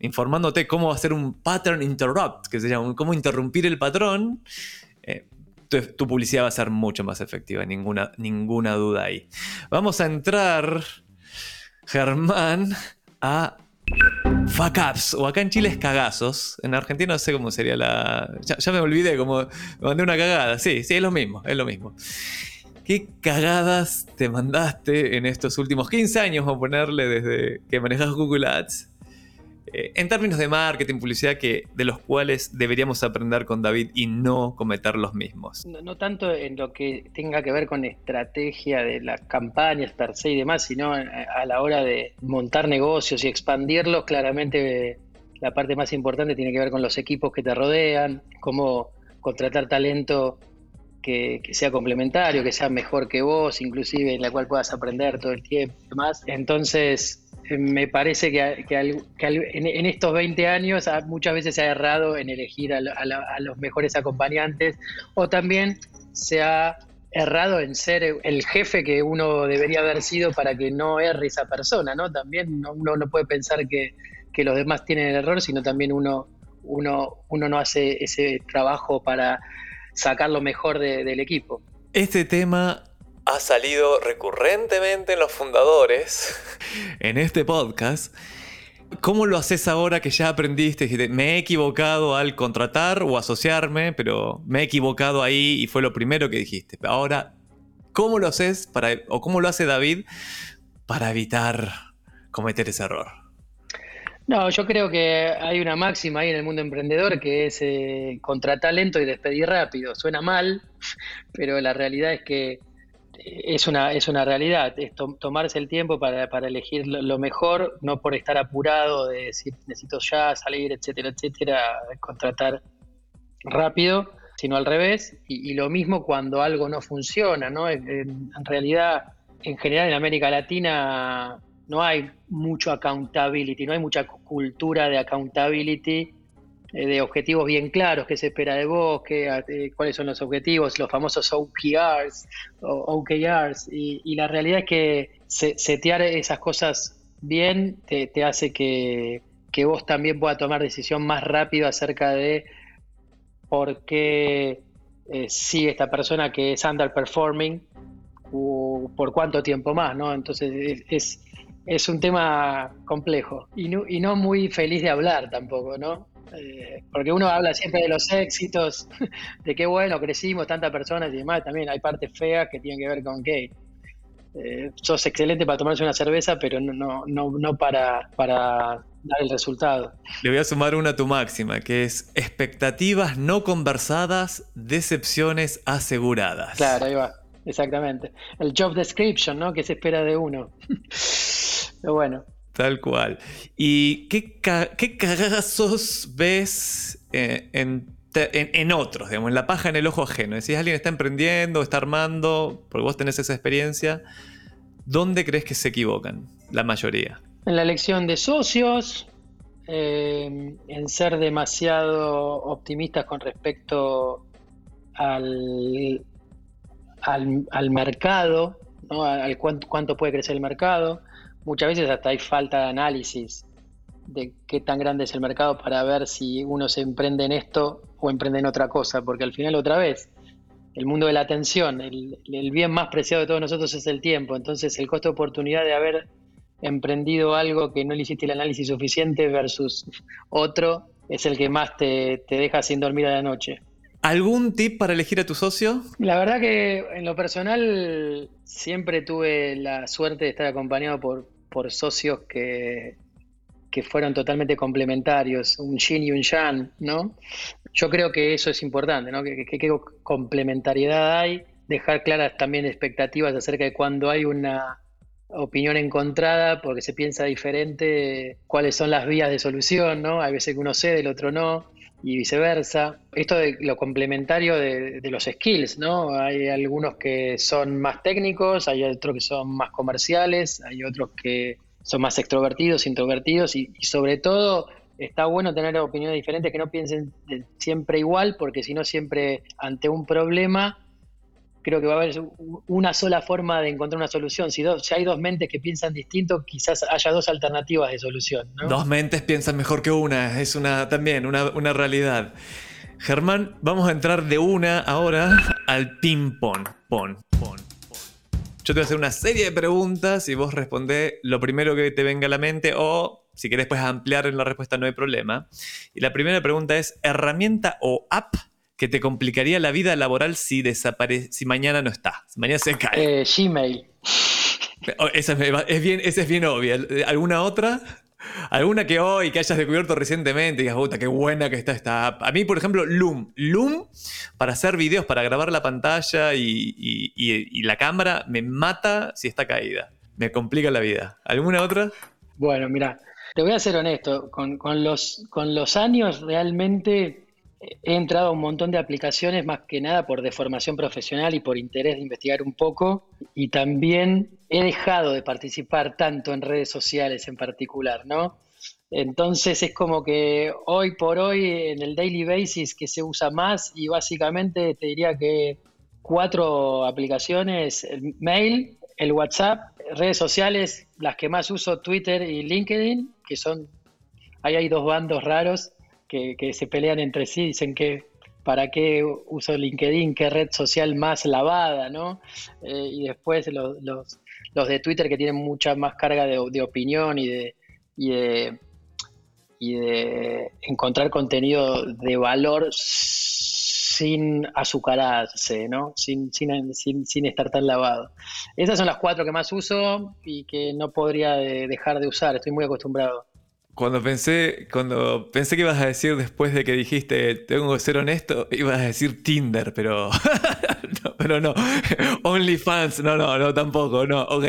informándote cómo hacer un pattern interrupt, que se llama, cómo interrumpir el patrón, eh, tu, publicidad va a ser mucho más efectiva, ninguna, ninguna duda ahí. Vamos a entrar, Germán, a fuck ups, o acá en Chile es cagazos. En Argentina no sé cómo sería la. Ya, me olvidé, como mandé una cagada. Sí, sí, es lo mismo, es lo mismo. ¿Qué cagadas te mandaste en estos últimos 15 años, a ponerle desde que manejas Google Ads? Eh, en términos de marketing, publicidad, que, de los cuales deberíamos aprender con David y no cometer los mismos. No, tanto en lo que tenga que ver con estrategia de las campañas per se y demás, sino a, la hora de montar negocios y expandirlos, claramente la parte más importante tiene que ver con los equipos que te rodean, cómo contratar talento que, que, sea complementario, que sea mejor que vos, inclusive en la cual puedas aprender todo el tiempo y demás. Entonces, me parece que, en, estos 20 años muchas veces se ha errado en elegir a, los mejores acompañantes o también se ha errado en ser el jefe que uno debería haber sido para que no erre esa persona, ¿no? También uno no puede pensar que, los demás tienen el error, sino también uno, uno, uno no hace ese trabajo para sacar lo mejor del equipo. Este tema ha salido recurrentemente en los fundadores, en este podcast. ¿Cómo lo haces ahora que ya aprendiste? me he equivocado al contratar o asociarme, pero me he equivocado ahí y fue lo primero que dijiste. Ahora, ¿cómo lo haces para, o cómo lo hace David para evitar cometer ese error? No, yo creo que hay una máxima ahí en el mundo emprendedor que es eh, contratar lento y despedir rápido. Suena mal, pero la realidad es que es una, es una realidad, es tomarse el tiempo para, elegir lo, mejor, no por estar apurado de decir necesito ya salir, etcétera, etcétera, contratar rápido, sino al revés. Y, lo mismo cuando algo no funciona, ¿no? en, realidad, en general en América Latina no hay mucho accountability, no hay mucha cultura de accountability de objetivos bien claros, qué se espera de vos, qué, eh, cuáles son los objetivos, los famosos OKRs, o OKRs y, la realidad es que setear esas cosas bien te, hace que, vos también puedas tomar decisión más rápido acerca de por qué eh, sigue esta persona que es underperforming o por cuánto tiempo más, ¿no? Entonces es, es, un tema complejo y no, y no muy feliz de hablar tampoco, ¿no? Eh, porque uno habla siempre de los éxitos, de qué bueno, crecimos tantas personas y demás. También hay partes feas que tienen que ver con que eh, sos excelente para tomarse una cerveza, pero no, no, no, para, para dar el resultado. Le voy a sumar una a tu máxima, que es expectativas no conversadas, decepciones aseguradas. Claro, ahí va, exactamente. El job description, ¿no? Que se espera de uno. pero bueno. Tal cual. ¿Y qué, qué cagazos ves eh, en, otros, digamos, en la paja en el ojo ajeno? Si alguien está emprendiendo, está armando, porque vos tenés esa experiencia, ¿dónde crees que se equivocan la mayoría? En la elección de socios, eh, en ser demasiado optimistas con respecto al, al, mercado, ¿no? al cuánto puede crecer el mercado muchas veces hasta hay falta de análisis de qué tan grande es el mercado para ver si uno se emprende en esto o emprende en otra cosa, porque al final otra vez, el mundo de la atención, el, bien más preciado de todos nosotros es el tiempo, entonces el costo de oportunidad de haber emprendido algo que no le hiciste el análisis suficiente versus otro es el que más te, te deja sin dormir a la noche. ¿Algún tip para elegir a tu socio? La verdad que en lo personal siempre tuve la suerte de estar acompañado por, por socios que, que fueron totalmente complementarios, un yin y un yang, ¿no? Yo creo que eso es importante, ¿no? Que, qué complementariedad hay, dejar claras también expectativas acerca de cuando hay una opinión encontrada porque se piensa diferente, cuáles son las vías de solución, ¿no? Hay veces que uno cede, el otro no y viceversa. Esto de lo complementario de, los skills, ¿no? Hay algunos que son más técnicos, hay otros que son más comerciales, hay otros que son más extrovertidos, introvertidos y, sobre todo está bueno tener opiniones diferentes que no piensen siempre igual porque si no siempre ante un problema creo que va a haber una sola forma de encontrar una solución. Si, hay dos mentes que piensan distinto, quizás haya dos alternativas de solución. Dos mentes piensan mejor que una, es una también una, una realidad. Germán, vamos a entrar de una ahora al ping-pong. Pon, pon. Yo te voy a hacer una serie de preguntas y vos respondés lo primero que te venga a la mente o si querés puedes ampliar en la respuesta, no hay problema. Y la primera pregunta es, ¿herramienta o app que te complicaría la vida laboral si desaparece, si mañana no está, si mañana se cae? Eh, Gmail. Oh, esa es, bien, esa es bien obvia. ¿Alguna otra? ¿Alguna que hoy que hayas descubierto recientemente y digas, puta, qué buena que está esta app? A mí, por ejemplo, Loom. Loom, para hacer videos, para grabar la pantalla y, la cámara, me mata si está caída. Me complica la vida. ¿Alguna otra? Bueno, mira, te voy a ser honesto. Con, los, con los años realmente he entrado a un montón de aplicaciones, más que nada por deformación profesional y por interés de investigar un poco. Y también he dejado de participar tanto en redes sociales en particular, ¿no? Entonces es como que hoy por hoy en el daily basis que se usa más y básicamente te diría que cuatro aplicaciones, el mail, el WhatsApp, redes sociales, las que más uso, Twitter y LinkedIn, que son, ahí hay dos bandos raros que, se pelean entre sí, dicen que para qué uso LinkedIn, qué red social más lavada, ¿no? Eh, y después los, los, de Twitter que tienen mucha más carga de, opinión y de, y de, y de encontrar contenido de valor sin azucararse, ¿no? Sin, sin, sin, sin, estar tan lavado. Esas son las cuatro que más uso y que no podría dejar de usar, estoy muy acostumbrado. Cuando pensé, cuando pensé que ibas a decir después de que dijiste tengo que ser honesto, ibas a decir Tinder, pero no, pero no. OnlyFans, no, no, no, tampoco, no, ok.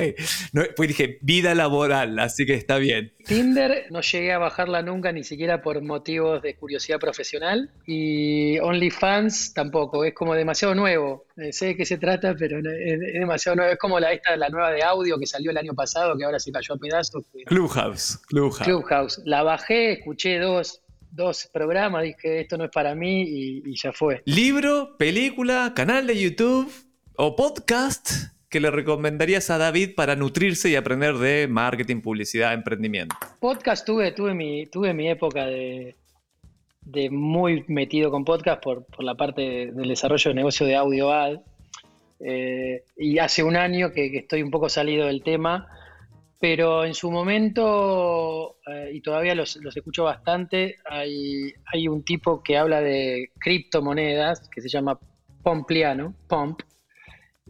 pues dije vida laboral, así que está bien. Tinder no llegué a bajarla nunca, ni siquiera por motivos de curiosidad profesional. Y OnlyFans tampoco, es como demasiado nuevo. Eh, sé de qué se trata, pero es, demasiado nuevo. Es como la, esta, la nueva de audio que salió el año pasado, que ahora se cayó a pedazos. Clubhouse, Clubhouse. Clubhouse. La bajé, escuché dos, dos programas, dije esto no es para mí y ya fue. Libro, película, canal de YouTube o podcast que le recomendarías a David para nutrirse y aprender de marketing, publicidad, emprendimiento? Podcast tuve, tuve mi, tuve mi época de, de muy metido con podcast por, la parte del desarrollo de negocio de audio ad. Eh, y hace un año que, estoy un poco salido del tema, pero en su momento, eh, y todavía los, los, escucho bastante, hay, hay un tipo que habla de criptomonedas que se llama Pompliano, Pomp,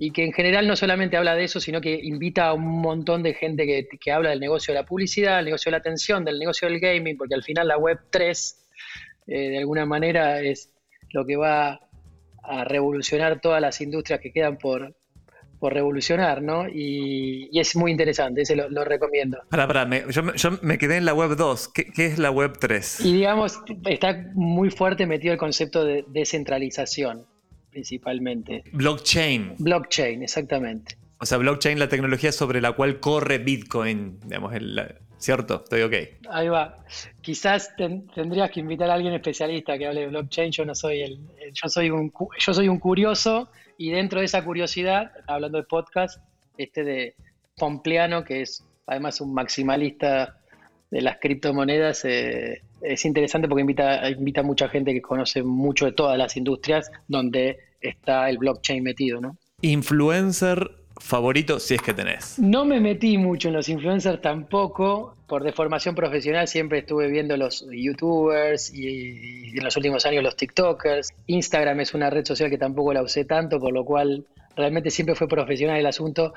y que en general no solamente habla de eso, sino que invita a un montón de gente que, habla del negocio de la publicidad, del negocio de la atención, del negocio del gaming, porque al final la Web 3 eh, de alguna manera es lo que va a revolucionar todas las industrias que quedan por, por revolucionar, ¿no? Y, es muy interesante, ese lo, recomiendo. Para, para, yo, me quedé en la web 2, ¿Qué, ¿Qué, es la web 3? Y digamos, está muy fuerte metido el concepto de descentralización principalmente. Blockchain. Blockchain, exactamente. O sea, blockchain, la tecnología sobre la cual corre Bitcoin, digamos, ¿cierto? Estoy ok. Ahí va. Quizás tendrías que invitar a alguien especialista que hable de blockchain. Yo no soy el, yo soy un, yo soy un curioso y dentro de esa curiosidad, hablando de podcast, este de Pompleano, que es además un maximalista de las criptomonedas, eh, es interesante porque invita, invita a mucha gente que conoce mucho de todas las industrias donde está el blockchain metido, ¿no? Influencer favorito si es que tenés. No me metí mucho en los influencers tampoco. Por deformación profesional siempre estuve viendo los youtubers y, en los últimos años los tiktokers. Instagram es una red social que tampoco la usé tanto, por lo cual realmente siempre fue profesional el asunto.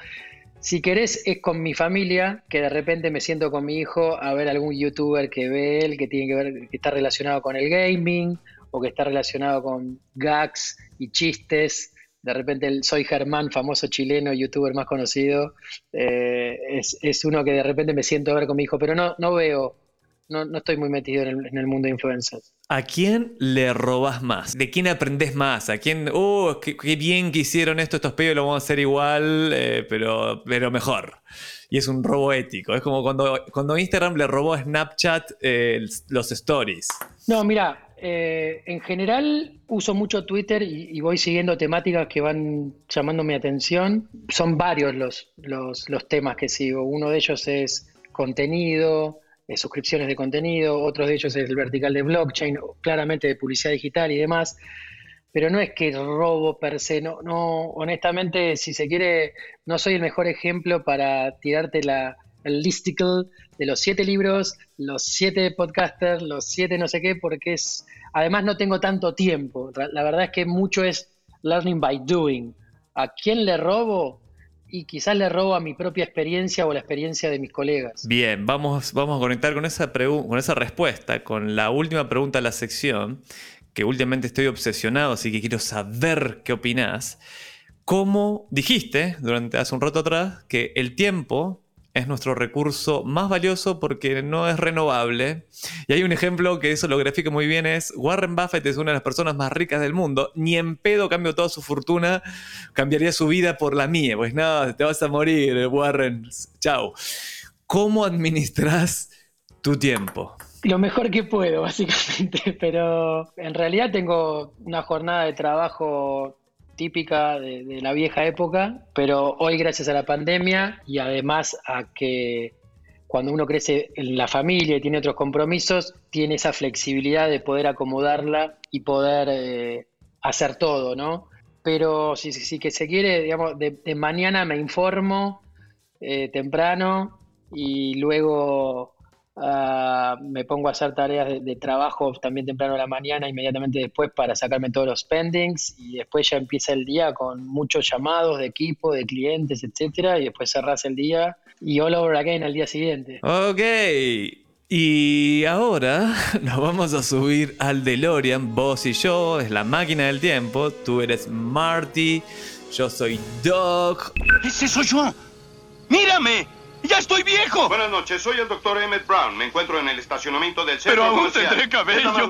Si querés, es con mi familia, que de repente me siento con mi hijo a ver algún youtuber que ve él, que tiene que ver, que está relacionado con el gaming, o que está relacionado con gags y chistes. De repente el Soy Germán, famoso chileno, youtuber más conocido, eh, es, uno que de repente me siento a ver con mi hijo, pero no, no veo no, estoy muy metido en el, mundo de influencers. ¿A quién le robas más? ¿De quién aprendes más? ¿A quién, oh, qué, bien que hicieron esto estos pibes, lo vamos a hacer igual, eh, pero, pero mejor? Y es un robo ético. Es como cuando, cuando Instagram le robó a Snapchat eh, los stories. No, mira, eh, en general uso mucho Twitter y, voy siguiendo temáticas que van llamando mi atención. Son varios los, los, los temas que sigo. Uno de ellos es contenido, eh, suscripciones de contenido, otro de ellos es el vertical de blockchain, claramente de publicidad digital y demás. Pero no es que robo per se, no, no, honestamente, si se quiere, no soy el mejor ejemplo para tirarte la, el listicle de los siete libros, los siete podcasters, los siete no sé qué, porque es, además no tengo tanto tiempo. La verdad es que mucho es learning by doing. ¿A quién le robo? Y quizás le robo a mi propia experiencia o la experiencia de mis colegas. Bien, vamos, vamos a conectar con esa, con esa respuesta, con la última pregunta de la sección, que últimamente estoy obsesionado, así que quiero saber qué opinás. ¿Cómo dijiste durante hace un rato atrás que el tiempo es nuestro recurso más valioso porque no es renovable. Y hay un ejemplo que eso lo grafica muy bien, es Warren Buffett es una de las personas más ricas del mundo, ni en pedo cambio toda su fortuna, cambiaría su vida por la mía, pues nada, te vas a morir, Warren, chao. ¿Cómo administras tu tiempo? Lo mejor que puedo, básicamente, pero en realidad tengo una jornada de trabajo típica de, la vieja época, pero hoy gracias a la pandemia y además a que cuando uno crece en la familia y tiene otros compromisos, tiene esa flexibilidad de poder acomodarla y poder eh, hacer todo, ¿no? Pero si, si, que se quiere, digamos, de, mañana me informo eh, temprano y luego Ah, me pongo a hacer tareas de, trabajo también temprano a la mañana, inmediatamente después para sacarme todos los pendings y después ya empieza el día con muchos llamados de equipo, de clientes, etcétera, y después cerrás el día y all over again al día siguiente. Ok. Y ahora nos vamos a subir al DeLorean, vos y yo, es la máquina del tiempo, tú eres Marty, yo soy Doc. Ese soy yo. Mírame. ¡Ya estoy viejo! Buenas noches, soy el doctor Emmett Brown. Me encuentro en el estacionamiento del centro Pero aún tendré cabello.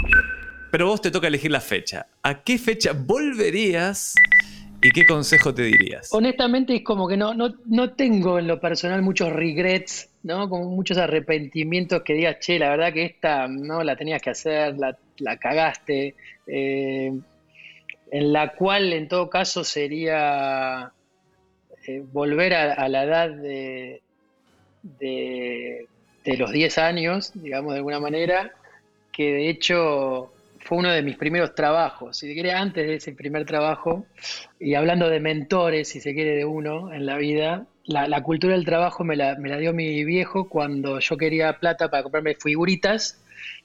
Pero vos te toca elegir la fecha. ¿A qué fecha volverías y qué consejo te dirías? Honestamente es como que no, no, no tengo en lo personal muchos regrets, ¿no? Como muchos arrepentimientos que digas, che, la verdad que esta no la tenías que hacer, la, cagaste. Eh, en la cual en todo caso sería eh, volver a la edad de de, los 10 años, digamos de alguna manera, que de hecho fue uno de mis primeros trabajos, si se quiere, antes de ese primer trabajo, y hablando de mentores, si se quiere, de uno en la vida, la, cultura del trabajo me la, me la, dio mi viejo cuando yo quería plata para comprarme figuritas,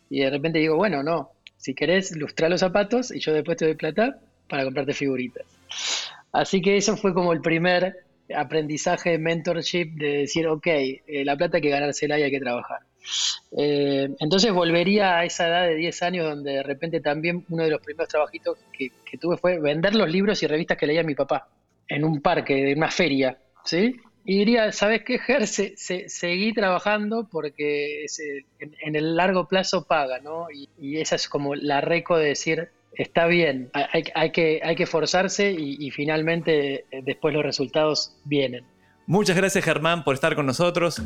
y de repente digo, bueno, no, si querés, lustra los zapatos y yo después te doy plata para comprarte figuritas. Así que eso fue como el primer aprendizaje, mentorship, de decir, ok, eh, la plata hay que ganársela y hay que trabajar. Eh, entonces volvería a esa edad de 10 años donde de repente también uno de los primeros trabajitos que, tuve fue vender los libros y revistas que leía mi papá en un parque, de una feria, ¿sí? Y diría, ¿sabes qué, Ger? seguí trabajando porque en, el largo plazo paga, ¿no? Y, y, esa es como la reco de decir, está bien, hay, que, hay que forzarse y, finalmente eh, después los resultados vienen. Muchas gracias Germán por estar con nosotros.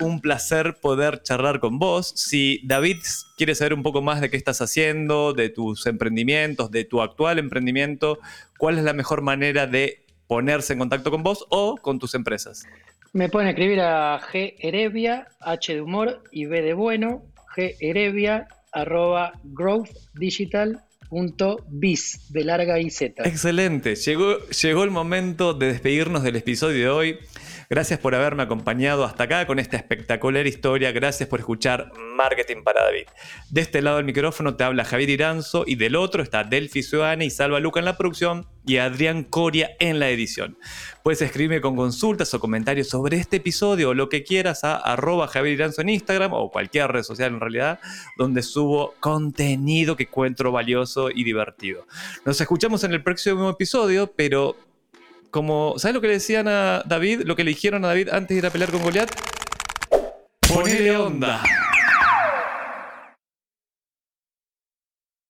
Un placer poder charlar con vos. Si David quiere saber un poco más de qué estás haciendo, de tus emprendimientos, de tu actual emprendimiento, ¿cuál es la mejor manera de ponerse en contacto con vos o con tus empresas? Me pueden escribir a G Erevia, H de humor y B de bueno, G Erevia, arroba growth digital Punto bis de larga y z. Excelente. Llegó, llegó el momento de despedirnos del episodio de hoy. Gracias por haberme acompañado hasta acá con esta espectacular historia. Gracias por escuchar Marketing para David. De este lado del micrófono te habla Javier Iranzo y del otro está Delphi Ciudadana y Salva Luca en la producción y Adrián Coria en la edición. Puedes escribirme con consultas o comentarios sobre este episodio o lo que quieras a arroba Javier Iranzo en Instagram o cualquier red social en realidad, donde subo contenido que encuentro valioso y divertido. Nos escuchamos en el próximo episodio, pero como, ¿sabes lo que le decían a David? Lo que le dijeron a David antes de ir a pelear con Goliat? Ponele onda.